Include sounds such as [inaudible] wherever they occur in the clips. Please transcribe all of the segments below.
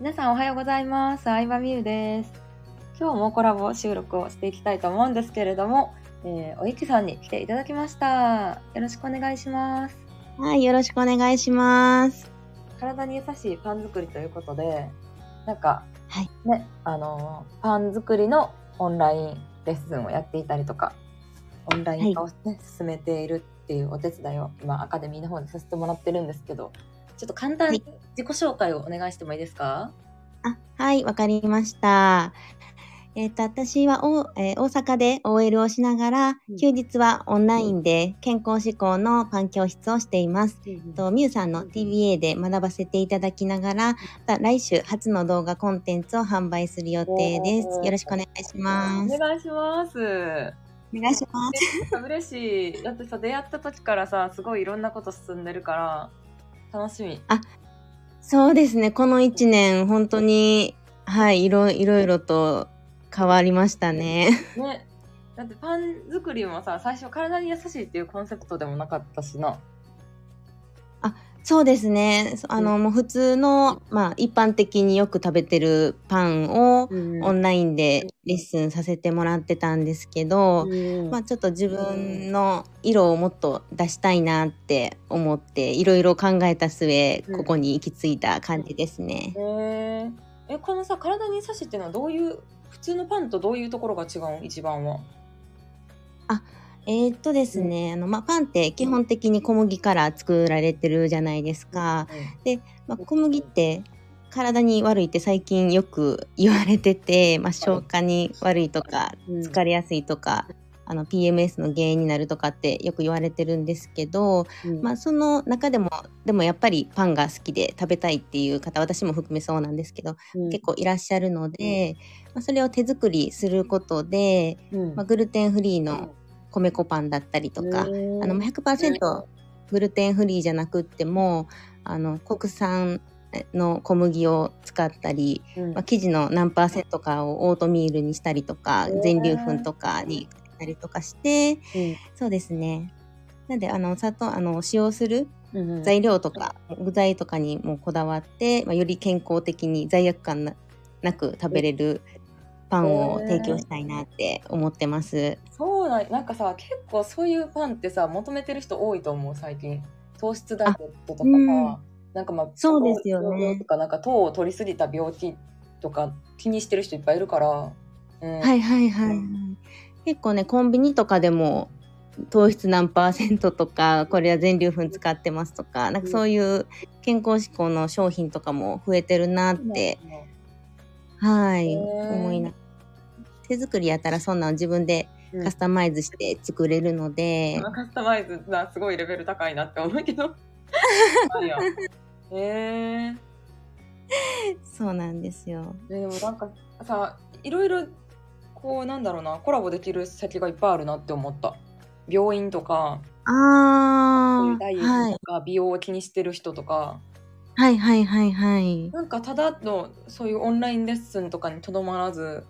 皆さんおはようございます。相葉美優です。今日もコラボ収録をしていきたいと思うんですけれども、えー、おゆきさんに来ていただきました。よろしくお願いします。はい、よろしくお願いします。体に優しいパン作りということで、なんか、はいね、あのーパン作りのオンラインレッスンをやっていたりとか、オンライン化を、ね進めているっていうお手伝いを今アカデミーの方でさせてもらってるんですけど、ちょっと簡単に自己紹介をお願いしてもいいですか、あ、はい、わかりました。えっ、と、私はお、えー大阪で OL をしながらうん、休日はオンラインで健康志向のパン教室をしています。と、みゆさんの TBA で学ばせていただきながら、また来週初の動画コンテンツを販売する予定です。よろしくお願いします。お願いします。お願いします。嬉しい。だってさ、出会った時からさ、すごいいろんなこと進んでるから、楽しみ。そうですね、この一年、本当に、はい、いろいろいろと変わりましたね。ね。だってパン作りもさ、最初体に優しいっていうコンセプトでもなかったしな。そうですね。そあの、もう普通の、まあ、一般的によく食べてるパンをうんオンラインでレッスンさせてもらってたんですけど、うんまあ、ちょっと自分の色をもっと出したいなって思って、いろいろ考えた末、うんここに行き着いた感じですね。え、このさ、体に優しいっていうのはどういう、普通のパンとどういうところが違うん？一番は。えーっとですね、あの、まあ、パンって基本的に小麦から作られてるじゃないですか。まあ、小麦って体に悪いって最近よく言われてて、まあ、消化に悪いとかうん。疲れやすいとか、あの PMS の原因になるとかってよく言われてるんですけど、うん。まあ、その中でもでもやっぱりパンが好きで食べたいっていう方私も含めそうなんですけど、うん。結構いらっしゃるので、まあ、それを手作りすることで、うん。まあ、グルテンフリーの米粉パンだったりとか、うんあのまあ100%グルテンフリーじゃなくってもあの国産の小麦を使ったり、うん。まあ、生地の何パーセントかをオートミールにしたりとか全粒粉とかにしたりとかしてうん。そうですね。なんであの砂糖あの使用するうんうん。材料とか具材とかにもこだわって、まあ、より健康的に罪悪感ななく食べれるパンを提供したいなって思ってます。なんなんかさ結構そういうパンってさ求めてる人多いと思う最近。糖質ダイエットとかさ、うん。なんかまあそうですよね。とかなんか糖を取りすぎた病気とか気にしてる人いっぱいいるから、うん、はいはいはい、う結構ねコンビニとかでも糖質何パーセントとかこれは全粒粉使ってますとかなんかそういう健康志向の商品とかも増えてるなって、はい思いな手作りやったらそんなん自分でうんカスタマイズして作れるので、カスタマイズなすごいレベル高いなって思うけど。へ [laughs] えそうなんですよ。でもなんかさいろいろこうなんだろうなコラボできる先がいっぱいあるなって思った。病院とかそういあうダイエーはいットとか美容を気にしてる人とか、はいはいはいはい。なんかただのそういうオンラインレッスンとかにとどまらず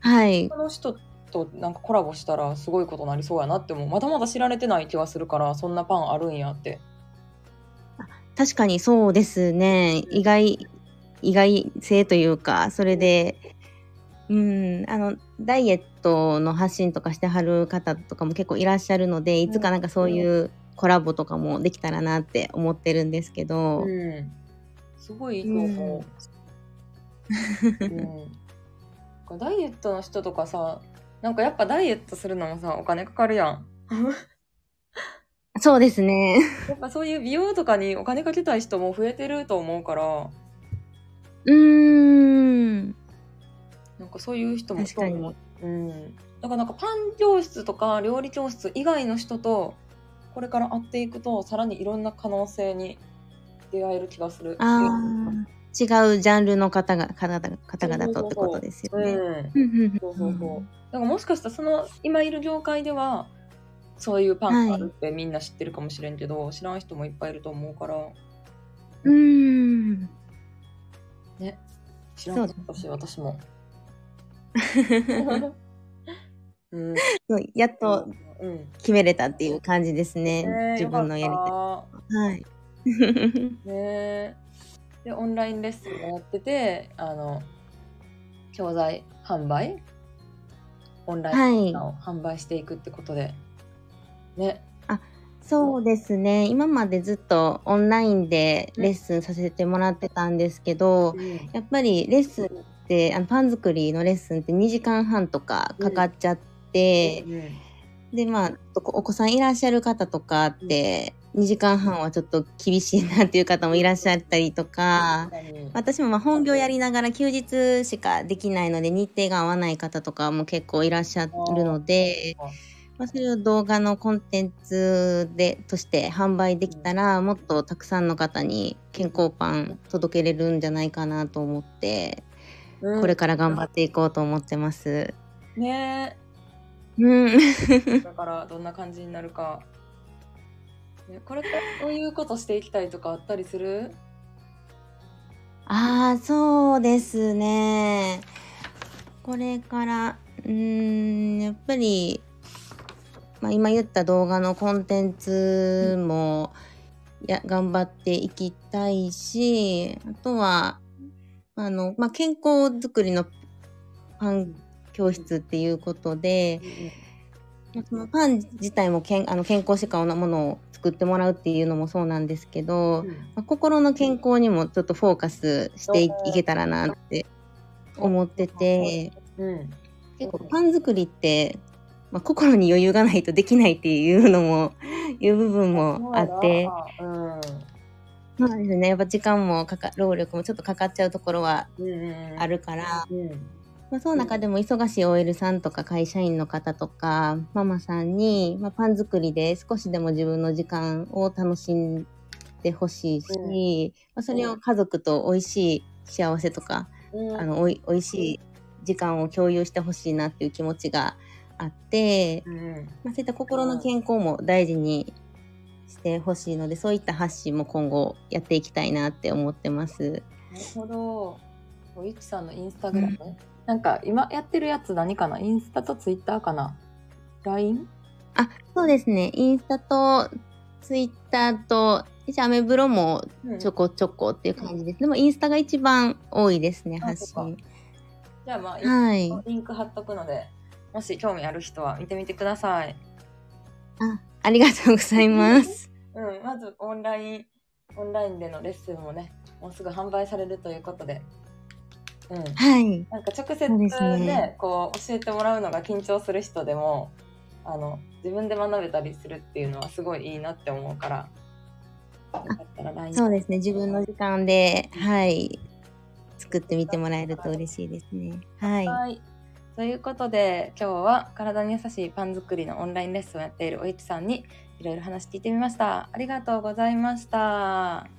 はい。他の人となんかコラボしたらすごいことになりそうやなって思う。まだまだ知られてない気がするからそんなパンあるんやって。確かにそうですね。意外意外性というかそれでうんあのダイエットの発信とかしてはる方とかも結構いらっしゃるのでいつかなんかそういうコラボとかもできたらなって思ってるんですけど、うん。すごいいいと思う、うん。[laughs] ダイエットの人とかさなんかやっぱダイエットするのもさお金かかるやん。[laughs] そうですね。やっぱそういう美容とかにお金かけたい人も増えてると思うから。うーん。なんかそういう人も確かにうん、だからなんかパン教室とか料理教室以外の人とこれから会っていくとさらにいろんな可能性に出会える気がする。あー違うジャンルの方が方々方々とってことですよね。からもしかしたらその今いる業界ではそういうパンがあるってみんな知ってるかもしれんけど、知らん人もいっぱいいると思うから。うーん。ね。知らんかったし私も。[laughs] うん、そうやっとうん、決めれたっていう感じですね。ねえ自分のやりたい。はい。たねえでオンラインレッスンをやっててあの教材販売？オンラインを販売していくってことで、ね。そうですね。今までずっとオンラインでレッスンさせてもらってたんですけど、やっぱりレッスンってあのパン作りのレッスンって2時間半とかかかっちゃって、でまあお子さんいらっしゃる方とかって2時間半はちょっと厳しいなっていう方もいらっしゃったりとか、私もまあ本業やりながら休日しかできないので日程が合わない方とかも結構いらっしゃるので。まあ、それを動画のコンテンツでとして販売できたらもっとたくさんの方に健康パン届けれるんじゃないかなと思って、うん、これから頑張っていこうと思ってます。ねえ。うん。だからどんな感じになるか。ね、これからどういうことしていきたいとかあったりする？ああそうですね。これからうんやっぱりまあ、今言った動画のコンテンツもや頑張っていきたいし、あとは、あの、まあ、健康づくりのパン教室っていうことで、そのパン自体もけんあの健康志向なものを作ってもらうっていうのもそうなんですけど、まあ、心の健康にもちょっとフォーカスしていけたらなって思ってて、結構パン作りってまあ、心に余裕がないとできないっていうのも [laughs] いう部分もあって、うん、そうですね。やっぱ時間もかか労力もちょっとかかっちゃうところはあるから、うん、まあ、その中でも忙しい OL さんとか会社員の方とかママさんに、まあ、パン作りで少しでも自分の時間を楽しんでほしいし、うん、まあ、それを家族と美味しい幸せとか、あのおいおいしい時間を共有してほしいなっていう気持ちがあって、うん、まあ、そういった心の健康も大事にしてほしいので、そういった発信も今後やっていきたいなって思ってます。なるほど。おいちさんのインスタグラム、うん、なんか今やってるやつ何かな？インスタとツイッターかな ?LINE? あ、そうですね。インスタとツイッターと、一応アメブロもちょこちょこっていう感じです。うん、でもインスタが一番多いですね、発信。じゃあまあ、はい、リンク貼っとくので、もし興味ある人は見てみてください。あ、ありがとうございます。うん、まずオンライン、オンラインでのレッスンもね、もうすぐ販売されるということで。うん。はい。なんか直接で、ね、こう教えてもらうのが緊張する人でも、あの、自分で学べたりするっていうのはすごいいいなって思うから。そうですね自分の時間ではい作ってみてもらえると嬉しいですねはい、はいということで今日は体に優しいパン作りのオンラインレッスンをやっているおいちさんにいろいろ話聞いてみました。ありがとうございました。